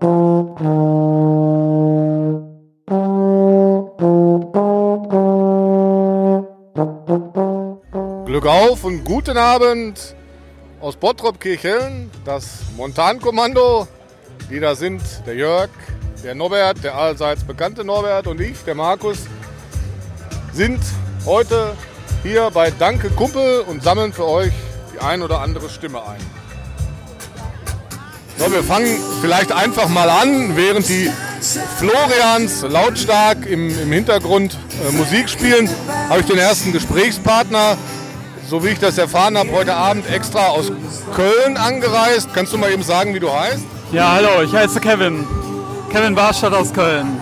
Glück auf und guten Abend aus Bottrop-Kirchhellen, das Montankommando, die da sind, der Jörg, der Norbert, der allseits bekannte Norbert und ich, der Markus, sind heute hier bei Danke Kumpel und sammeln für euch die ein oder andere Stimme ein. So, wir fangen vielleicht einfach mal an, während die Florians lautstark im, im Hintergrund äh, Musik spielen, habe ich den ersten Gesprächspartner, so wie ich das erfahren habe, heute Abend extra aus Köln angereist. Kannst du mal eben sagen, wie du heißt? Ja, hallo, ich heiße Kevin. Kevin Barstadt aus Köln.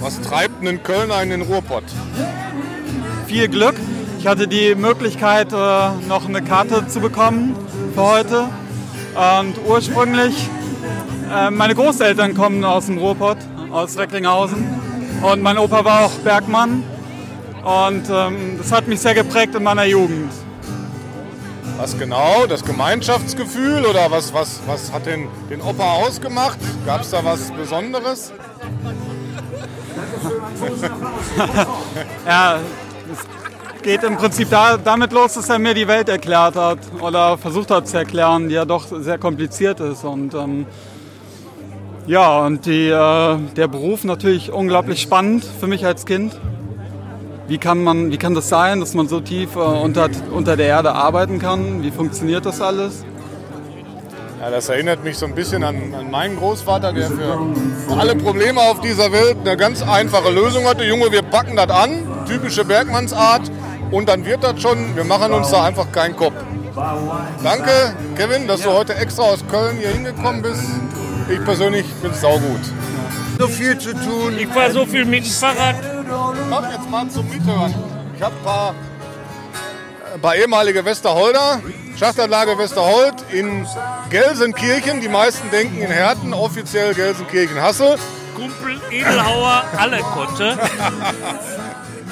Was treibt einen Kölner in den Ruhrpott? Viel Glück. Ich hatte die Möglichkeit, äh, noch eine Karte zu bekommen für heute. Und ursprünglich, äh, meine Großeltern kommen aus dem Ruhrpott, aus Recklinghausen. Und mein Opa war auch Bergmann. Und ähm, das hat mich sehr geprägt in meiner Jugend. Was genau? Das Gemeinschaftsgefühl oder was, was, was hat den, den Opa ausgemacht? Gab es da was Besonderes? ja, geht im Prinzip da, damit los, dass er mir die Welt erklärt hat oder versucht hat zu erklären, die ja doch sehr kompliziert ist. Und ähm, ja, und die, äh, der Beruf natürlich unglaublich spannend für mich als Kind. Wie kann, man, wie kann das sein, dass man so tief äh, unter, unter der Erde arbeiten kann? Wie funktioniert das alles? Ja, das erinnert mich so ein bisschen an, an meinen Großvater, der für alle Probleme auf dieser Welt eine ganz einfache Lösung hatte. Junge, wir packen das an, typische Bergmannsart, und dann wird das schon. Wir machen uns da einfach keinen Kopf. Danke, Kevin, dass du heute extra aus Köln hier hingekommen bist. Ich persönlich bin saugut. So viel zu tun. Ich fahre so viel mit dem Fahrrad. Mach jetzt mal zum Mithören. Ich habe ein paar, ein paar ehemalige Westerholder, Schachtanlage Westerhold in Gelsenkirchen. Die meisten denken in Herten, offiziell Gelsenkirchen-Hassel. Kumpel, Edelhauer, alle konnte.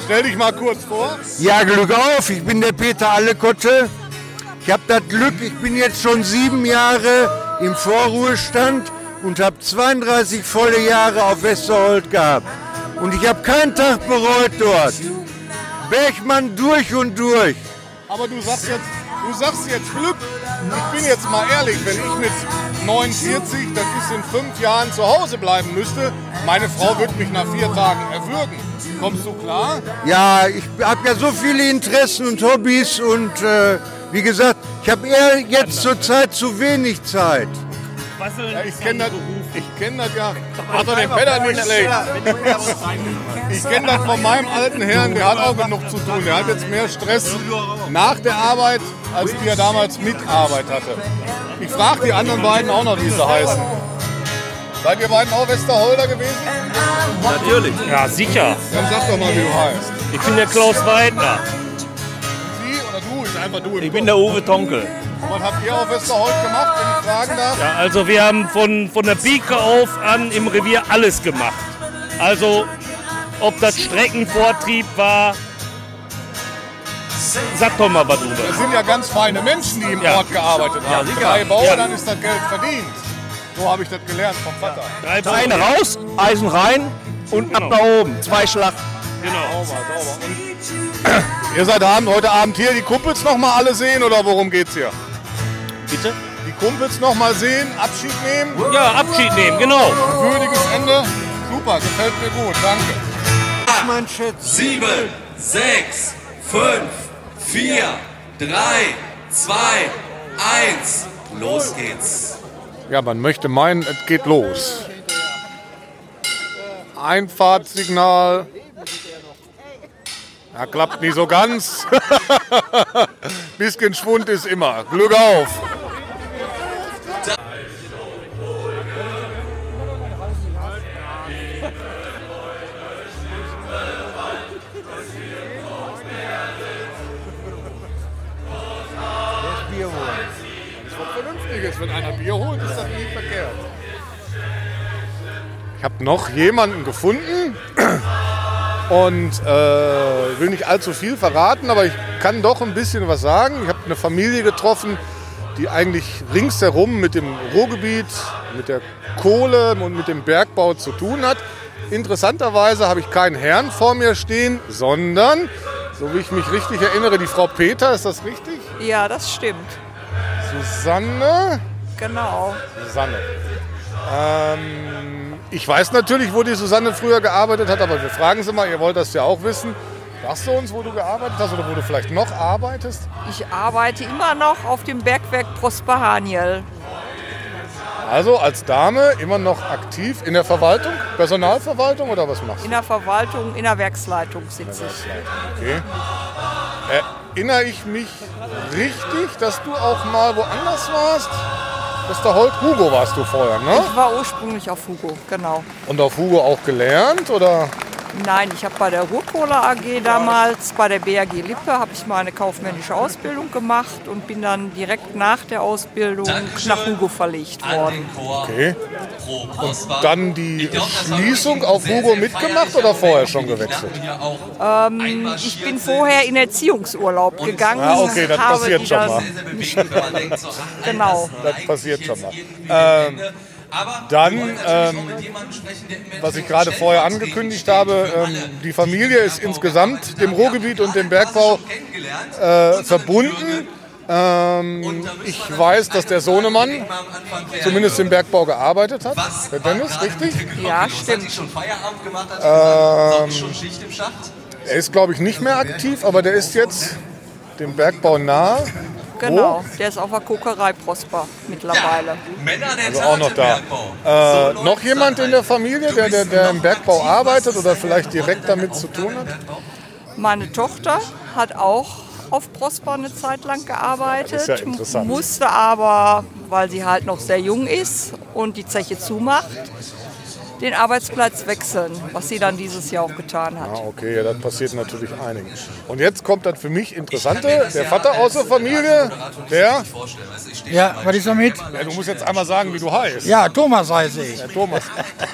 Stell dich mal kurz vor. Ja, Glück auf, ich bin der Peter Allekotte. Ich habe das Glück, ich bin jetzt schon sieben Jahre im Vorruhestand und habe 32 volle Jahre auf Westerhold gehabt. Und ich habe keinen Tag bereut dort. Bergmann durch und durch. Aber du sagst jetzt, du sagst jetzt Glück. Ich bin jetzt mal ehrlich, wenn ich mit 49, das ist in fünf Jahren zu Hause bleiben müsste, meine Frau wird mich nach vier Tagen erwürgen. Kommst du klar? Ja, ich habe ja so viele Interessen und Hobbys und äh, wie gesagt, ich habe eher jetzt zur Zeit zu wenig Zeit. Ja, ich kenne das, ich kenn das ja. Hat er den Peter nicht schlecht. Ich kenne das von meinem alten Herrn, der hat auch genug zu tun. Der hat jetzt mehr Stress nach der Arbeit, als wie er damals mit Arbeit hatte. Ich frage die anderen beiden auch noch, wie sie heißen. Seid ihr beiden auch Westerholder gewesen? Natürlich. Ja, sicher. Dann sag doch mal, wie du heißt. Ich bin der Klaus Weidner. Sie oder du? Ist einfach du im Ich bin der Uwe Tonkel. Was habt ihr auf Westerhold gemacht, wenn ich fragen darf? Ja, also wir haben von, von der Pike auf an im Revier alles gemacht. Also ob das Streckenvortrieb war, sag doch mal was Das drüber. sind ja ganz feine Menschen, die im Ja. Ort gearbeitet haben. sicher. Drei Bauern, Ja. dann ist das Geld verdient. So habe ich das gelernt vom Vater. Drei Beine raus, Eisen rein und ab Genau. nach oben. Zwei Schlag. Genau. Sauber, sauber. Und ihr seid Abend, heute Abend hier die Kumpels noch mal alle sehen oder worum geht's hier? Bitte? Die Kumpels noch mal sehen, Abschied nehmen, Ja, Abschied nehmen, genau. würdiges Ende. Super, gefällt mir gut, danke. Mein Schätz. Sieben, sechs, fünf, vier, drei, zwei, eins. Los geht's. Ja, man möchte meinen, es geht los. Einfahrtssignal. Ja, klappt nicht so ganz. Bisschen Schwund ist immer. Glück auf. Vernünftiges. Wenn einer Bier holt, ist das nie verkehrt. Ich habe noch jemanden gefunden und äh, will nicht allzu viel verraten, aber ich kann doch ein bisschen was sagen. Ich habe eine Familie getroffen, die eigentlich ringsherum mit dem Ruhrgebiet mit der Kohle und mit dem Bergbau zu tun hat. Interessanterweise habe ich keinen Herrn vor mir stehen, sondern, so wie ich mich richtig erinnere, die Frau Peter, ist das richtig? Ja, das stimmt. Susanne? Genau. Susanne. Ähm, ich weiß natürlich, wo die Susanne früher gearbeitet hat, aber wir fragen sie mal, ihr wollt das ja auch wissen. Sagst du uns, wo du gearbeitet hast oder wo du vielleicht noch arbeitest? Ich arbeite immer noch auf dem Bergwerk Prosper Haniel. Also als Dame immer noch aktiv in der Verwaltung, Personalverwaltung oder was machst du? In der Verwaltung, in der Werksleitung sitze ich. Okay. Erinnere ich mich richtig, dass du auch mal woanders warst? Mr. Holt, Hugo warst du vorher, ne? Ich war ursprünglich auf Hugo, genau. Und auf Hugo auch gelernt oder? Nein, ich habe bei der Ruhrkohle AG damals, bei der BAG Lippe, habe ich mal eine kaufmännische Ausbildung gemacht und bin dann direkt nach der Ausbildung Dankeschön nach Hugo verlegt worden. Okay. Prosper. Dann die Schließung auf Hugo mitgemacht oder vorher schon gewechselt? Ähm, ich bin vorher in Erziehungsurlaub gegangen. Ah, okay, das passiert schon mal. Genau. das passiert schon mal. Ähm, dann, ähm, auch mit jemandem sprechen, der im Was ich gerade vorher angekündigt habe, ähm, die Familie ist insgesamt dem Ruhrgebiet und dem Bergbau äh, verbunden. Ähm, ich weiß, dass der Sohnemann zumindest im Bergbau gearbeitet hat. Der Dennis, richtig? Ja, stimmt. Hat schon Feierabend gemacht, hat ähm, schon Schicht im Schacht. Er ist, glaube ich, nicht mehr aktiv, aber der ist jetzt dem Bergbau nahe. Genau, der ist auf der Kokerei Prosper mittlerweile. Männer der Also auch noch da. Äh, So noch jemand in der. Familie, der, der, der im Bergbau aktiv, arbeitet oder vielleicht direkt damit zu tun hat? Meine Tochter hat auch auf Prosper eine Zeit lang gearbeitet, ja musste aber, weil sie halt noch sehr jung ist und die Zeche zumacht, den Arbeitsplatz wechseln, was sie dann dieses Jahr auch getan hat. Ah, okay, ja, das passiert natürlich einigen. Und jetzt kommt das für mich Interessante, der Vater aus der Familie, der, Ja, was ist damit? ja, du musst jetzt einmal sagen, wie du heißt. Ja, Thomas heiße ich. Der Thomas.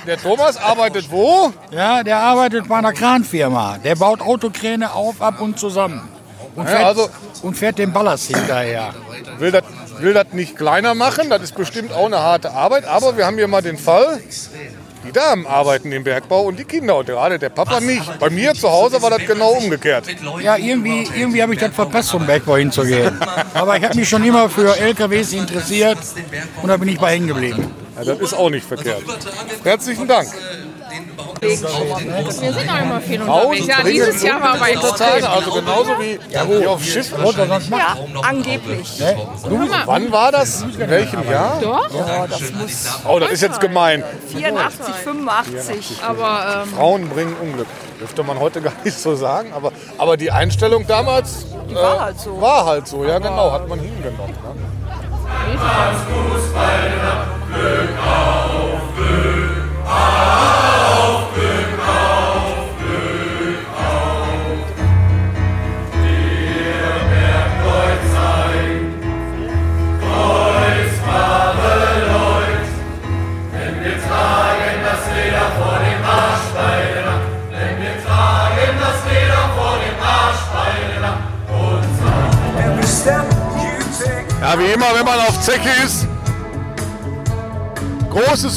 Der Thomas arbeitet wo? Ja, der arbeitet bei einer Kranfirma. Der baut Autokräne auf, ab und zusammen. Und Ja, fährt, also- und fährt den Ballast hinterher. Will das, will das nicht kleiner machen, das ist bestimmt auch eine harte Arbeit, aber wir haben hier mal den Fall, die Damen arbeiten im Bergbau und die Kinder und gerade der Papa nicht. Bei mir zu Hause war das genau umgekehrt. Ja, irgendwie, irgendwie habe ich das verpasst, zum Bergbau hinzugehen. Aber ich habe mich schon immer für LKWs interessiert und da bin ich bei hängen geblieben. Ja, das ist auch nicht verkehrt. Herzlichen Dank. Wir sind auch immer viel unterwegs. Ja, dieses Jahr war aber extrem. also genauso wie hier auf Schiff. Ja, angeblich. Wann war das? In welchem Jahr? Doch, Oh, das ist jetzt gemein. 84, 85. aber ähm, Frauen bringen Unglück. Dürfte man heute gar nicht so sagen, aber, aber die Einstellung damals äh, war halt so. War halt so, ja genau, hat man hingenommen. Ne? Ja,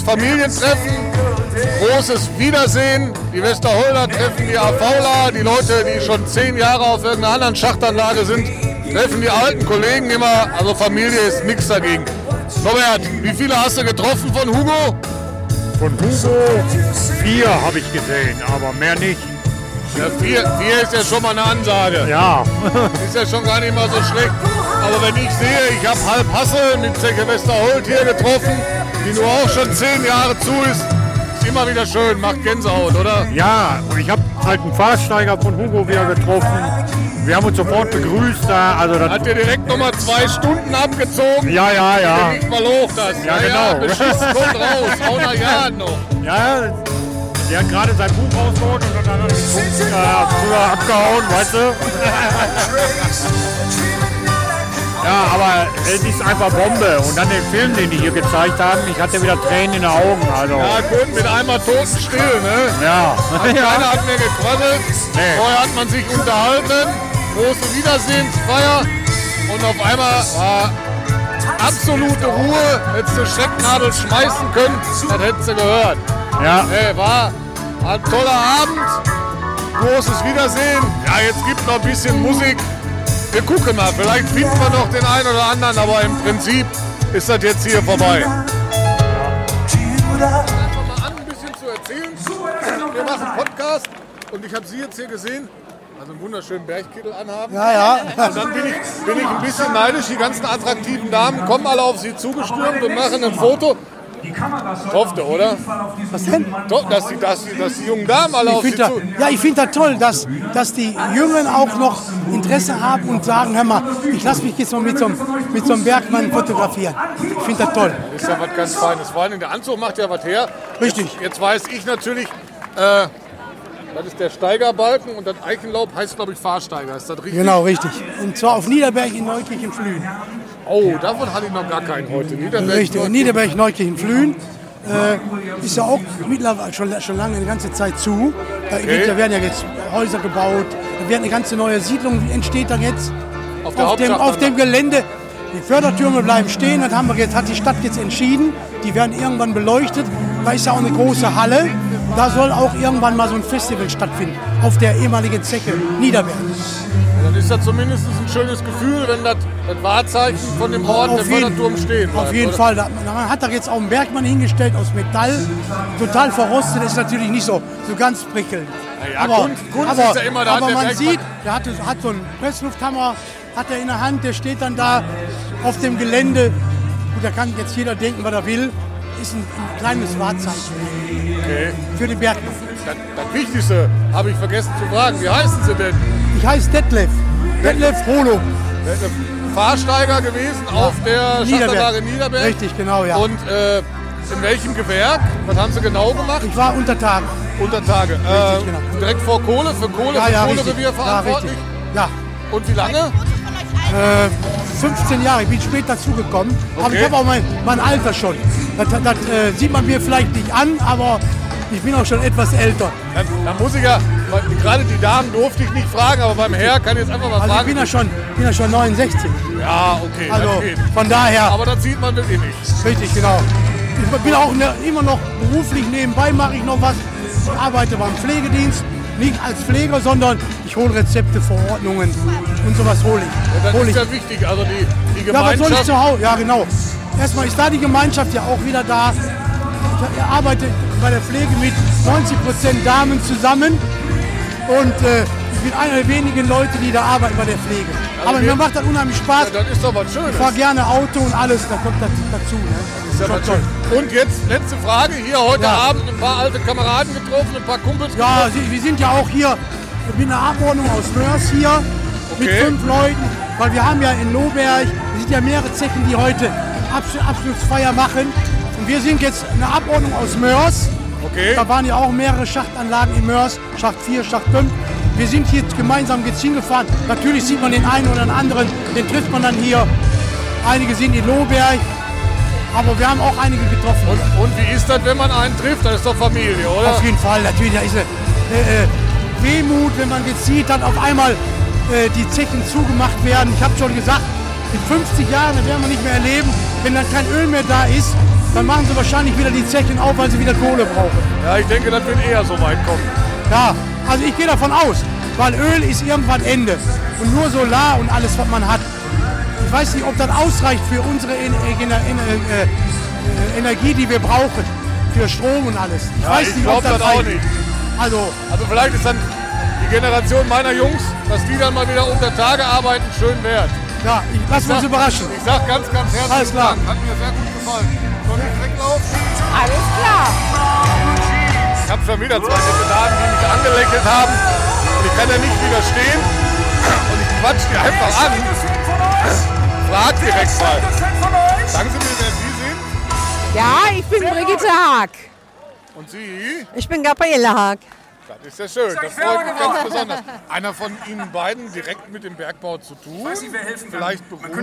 Familientreffen, großes Wiedersehen. Die Westerholder treffen die AVler, die Leute, die schon zehn Jahre auf irgendeiner anderen Schachtanlage sind, treffen die alten Kollegen immer. Also Familie ist nichts dagegen. Robert, wie viele hast du getroffen von Hugo? Von Hugo vier habe ich gesehen, aber mehr nicht. Ja, vier, vier ist ja schon mal eine Ansage. Ja, Ist ja schon gar nicht mal so schlecht. Aber wenn ich sehe, ich habe halb Hassel mit Zeche Westerholt hier getroffen, die nur auch schon zehn Jahre zu ist, ist immer wieder schön, macht Gänsehaut, oder? ja, und ich habe halt einen Fahrsteiger von Hugo wieder getroffen. Wir haben uns sofort begrüßt da, also das, Hat dir direkt nochmal zwei Stunden abgezogen, ja, ja, ja. ich mal hoch das. Ja, Ja, genau. Beschiss kommt raus, auch nach Jahren noch. Ja, der hat gerade sein Buch rausgeholt und dann hat er den Punkt äh, früher abgehauen, weißt du? ja, aber es ist einfach Bombe. Und dann den Film, den die hier gezeigt haben, ich hatte wieder Tränen in den Augen. Also, Ja, gut, mit einmal totenstill, ne? ja. Keiner hat mehr gequasselt. Nee. Vorher hat man sich unterhalten. Große Wiedersehensfeier. Und auf einmal war absolute Ruhe. Hättest du Stecknadel schmeißen können, das hättest du gehört. Ja. Hey, war ein toller Abend. Großes Wiedersehen. Ja, jetzt gibt noch ein bisschen Musik. Wir gucken mal, vielleicht finden wir noch den einen oder anderen, aber im Prinzip ist das jetzt hier vorbei. Einfach mal an, ein bisschen zu erzählen. Wir machen Podcast und ich habe Sie jetzt hier gesehen. Also einen wunderschönen Bergkittel anhaben. Ja, ja. Und dann bin ich, bin ich ein bisschen neidisch. Die ganzen attraktiven Damen kommen alle auf Sie zugestürmt und machen ein Foto. Hoffte, oder? Was denn? Doch, dass die, dass, die, dass die jungen Damen alle auf Ich Sie find zu... da, ja, ich finde das toll, dass, dass die Jüngeren auch noch Interesse haben und sagen, hör mal, ich lasse mich jetzt mal mit so, einem- mit so einem Bergmann fotografieren. Ich finde das toll. Das ist ja was ganz Feines. Vor allem der Anzug macht ja was her. Richtig. Jetzt, jetzt weiß ich natürlich, äh, das ist der Steigerbalken und das Eichenlaub heißt, glaube ich, Fahrsteiger. Ist das richtig? Genau, richtig. Und zwar auf Niederberg in Neukirchen Flühen. Oh, davon hatte ich noch gar keinen heute. Niederberg, Richtig, in Niederberg Neukirchen Flühen. Äh, ist ja auch mittlerweile schon, schon lange eine ganze Zeit zu. Da, Okay. da werden ja jetzt Häuser gebaut, da wird eine ganze neue Siedlung entsteht da jetzt. Auf der dem, auf dem Gelände. Die Fördertürme bleiben stehen, das haben wir jetzt, hat die Stadt jetzt entschieden. Die werden irgendwann beleuchtet. Da ist ja auch eine große Halle. Da soll auch irgendwann mal so ein Festival stattfinden. Auf der ehemaligen Zeche Niederberg. Dann ist das zumindest ein schönes Gefühl, wenn das, das Wahrzeichen von dem Ort, der Auf Förderturm stehen bleibt. auf jeden oder? Fall. Da, man hat da jetzt auch einen Bergmann hingestellt aus Metall. Total verrostet, ist natürlich nicht so, so ganz prickelnd. Ja, Kunst- Kunst ist ja immer, da aber der man Bergmann- sieht, der hat, hat so einen Presslufthammer, hat er in der Hand, der steht dann da auf dem Gelände. Gut, da kann jetzt jeder denken, was er will. Ist ein, ein kleines Wahrzeichen Okay. für den Bergmann. Das, das Wichtigste habe ich vergessen zu fragen. Wie heißen Sie denn? Ich heiße Detlef. Detlef Holo. Ein Fahrsteiger gewesen auf der Schachterlage Niederberg. Richtig, genau, ja. Und äh, in welchem Gewerk? Was haben Sie genau gemacht? Ich war unter Tage. Unter Tage. Äh, genau. Direkt vor Kohle, für Kohle, Ja, für ja, Kohlerevier. Ja, verantwortlich. richtig. Ja. Und wie lange? Äh, 15 Jahre, ich bin spät dazugekommen. Aber Okay. ich habe auch mein, mein Alter schon. Das, das äh, sieht man mir vielleicht nicht an, aber ich bin auch schon etwas älter. Dann, dann muss ich ja, gerade die Damen durfte ich nicht fragen, aber beim Herr kann ich jetzt einfach mal Also ich fragen. bin ja schon, bin ja schon 69. Ja, okay, Also von daher. Aber das sieht man wirklich nicht. Richtig, genau. Ich bin auch ne, immer noch beruflich nebenbei, mache ich noch was. Ich arbeite beim Pflegedienst, nicht als Pfleger, sondern ich hole Rezepte, Verordnungen und sowas hole ich. Ja, das Hol ist ich. ja wichtig. Also die, die Ja, was soll ich Gemeinschaft. zu Hause? Ja, genau. Erstmal ist da die Gemeinschaft ja auch wieder da. Ich arbeite bei der Pflege mit 90 Prozent Damen zusammen und äh, ich bin einer der wenigen Leute, die da arbeiten bei der Pflege. Aber wir- mir macht das unheimlich Spaß. Ja, das ist doch was Schönes. Ich fahre gerne Auto und alles, da kommt das dazu. Ne? Ist ja was toll. schön. Und jetzt letzte Frage. Hier heute Ja. Abend ein paar alte Kameraden getroffen, ein paar Kumpels Ja. Sie- wir sind ja auch hier mit einer Abordnung aus Mörs hier mit Okay. fünf Leuten, weil wir haben ja in Lohberg, es sind ja mehrere Zechen, die heute Absch Abschlussfeier machen. Und wir sind jetzt eine Abordnung aus Mörs. Okay. Da waren ja auch mehrere Schachtanlagen in Mörs, Schacht 4, Schacht 5. Wir sind hier gemeinsam jetzt hingefahren. Natürlich sieht man den einen oder den anderen, den trifft man dann hier. Einige sind in Lohberg, aber wir haben auch einige getroffen. Und, und wie ist das, wenn man einen trifft? Das ist doch Familie, oder? Auf jeden Fall, natürlich. Da ist eine äh, äh, Wehmut, wenn man jetzt sieht, dass auf einmal äh, die Zechen zugemacht werden. Ich habe schon gesagt, in 50 Jahren werden wir nicht mehr erleben. Wenn dann kein Öl mehr da ist, dann machen sie wahrscheinlich wieder die Zechen auf, weil sie wieder Kohle brauchen. Ja, ich denke, das wird eher so weit kommen. Ja, also ich gehe davon aus, weil Öl ist irgendwann Ende. Und nur Solar und alles, was man hat. Ich weiß nicht, ob das ausreicht für unsere äh, äh, Energie, die wir brauchen. Für Strom und alles. Ich Ja, weiß ich nicht, ob das das auch nicht. Also, Also vielleicht ist dann die Generation meiner Jungs, dass die dann mal wieder unter Tage arbeiten, schön wert. Ja, ich lassen wir uns überraschen. Ich sag ganz, ganz herzlichen Alles klar. Dank. Hat mir sehr gut gefallen. Soll ich weglaufen? Alles klar. Ich habe schon wieder zwei nette Damen, die mich angelächelt haben. Und ich kann ja nicht widerstehen. Und ich quatsch die einfach an. Frag direkt mal. Sagen Sie mir, wer Sie sind? Ja, ich bin Brigitte Haag. Und Sie? Ich bin Gabriele Haag. Das ist ja schön. Das freut mich ganz besonders. Einer von Ihnen beiden direkt mit dem Bergbau zu tun? Vielleicht beruflich?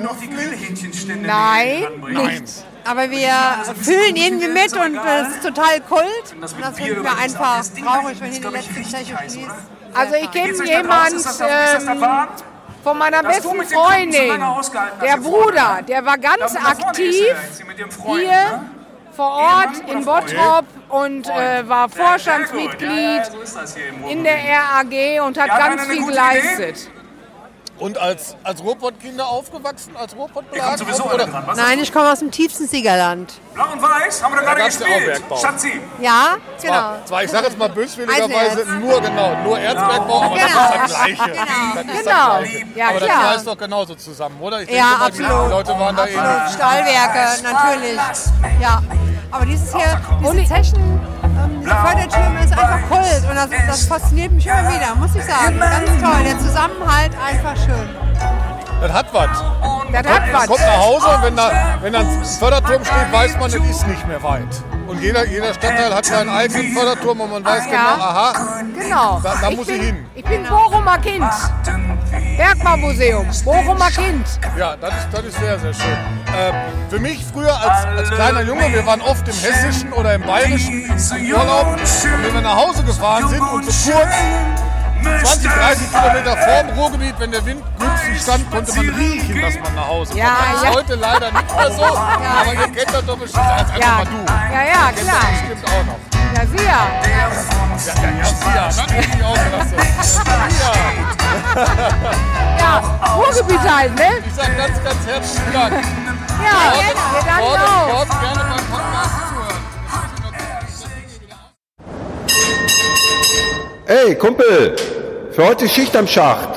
Nein, Nein. nichts. Aber wir fühlen irgendwie mit und es ist total kult. Das finden wir einfach traurig, wenn hier die letzte Zeche schließt. Also ich kenne jemand, ähm, von meiner besten Freundin. Der. Bruder, der war ganz er aktiv hier ne? Vor Ort in Bottrop und äh, war Vorstandsmitglied in der RAG und hat ganz viel geleistet. Und als, als Ruhrpott-Kinder aufgewachsen, als ruhrpott Ihr kommt sowieso alle dran. Was Nein, ich komme aus dem tiefsten Siegerland. Blau und Weiß haben wir da Da gerade gab's ja auch gespielt. Schatzi. Ja, Zwar, genau. zwar, ich sage jetzt mal böswilligerweise, nur genau, nur Erzbergbau, aber Genau. das ist das Gleiche. Genau. Das ist Genau. das Gleiche. Ja, aber das heißt doch genauso zusammen, oder? Ich Ja, denke mal, absolut. Die Leute waren da Absolut. ähnlich. Stahlwerke, natürlich. Ja. Aber dieses hier, diese Zechen, Fördertürme ist einfach Kult und das, das fasziniert mich immer wieder, muss ich sagen. Ganz toll. Der Zusammenhalt einfach schön. Das hat was. Das hat Man was. kommt nach Hause und wenn da, wenn da ein Förderturm steht, weiß man, es ist nicht mehr weit. Und jeder, jeder Stadtteil hat seinen eigenen Förderturm und man weiß Ja. genau, aha, Genau. da, da Ich muss bin- ich hin. Ich bin Bochumer Kind. Bergbaumuseum, Bochumer Kind. Ja, das ist, das ist sehr, sehr schön. Äh, für mich früher als, als kleiner Junge, wir waren oft im Hessischen oder im Bayerischen Urlaub. Und wenn wir nach Hause gefahren sind und so kurz 20, 30 Kilometer vorm Ruhrgebiet, wenn der Wind günstig stand, konnte man riechen, dass man nach Hause kommt. Ja, das ist ja. heute leider nicht mehr so, aber ihr kennt das doch bestimmt. Als einfach Ja, mal du. ja, ja, klar. Das bestimmt auch noch. Ja, Sie ja. Ja, ja, ja, ja, dann bin ich ausgelastet. Ja. Ja, Ruhrgebiet halt, ne? Ich sag ganz, ganz herzlichen Dank. Ja, Morgen- wir danken auch. gerne beim Podcast zuhören. Ey, Kumpel, für heute ist Schicht am Schacht.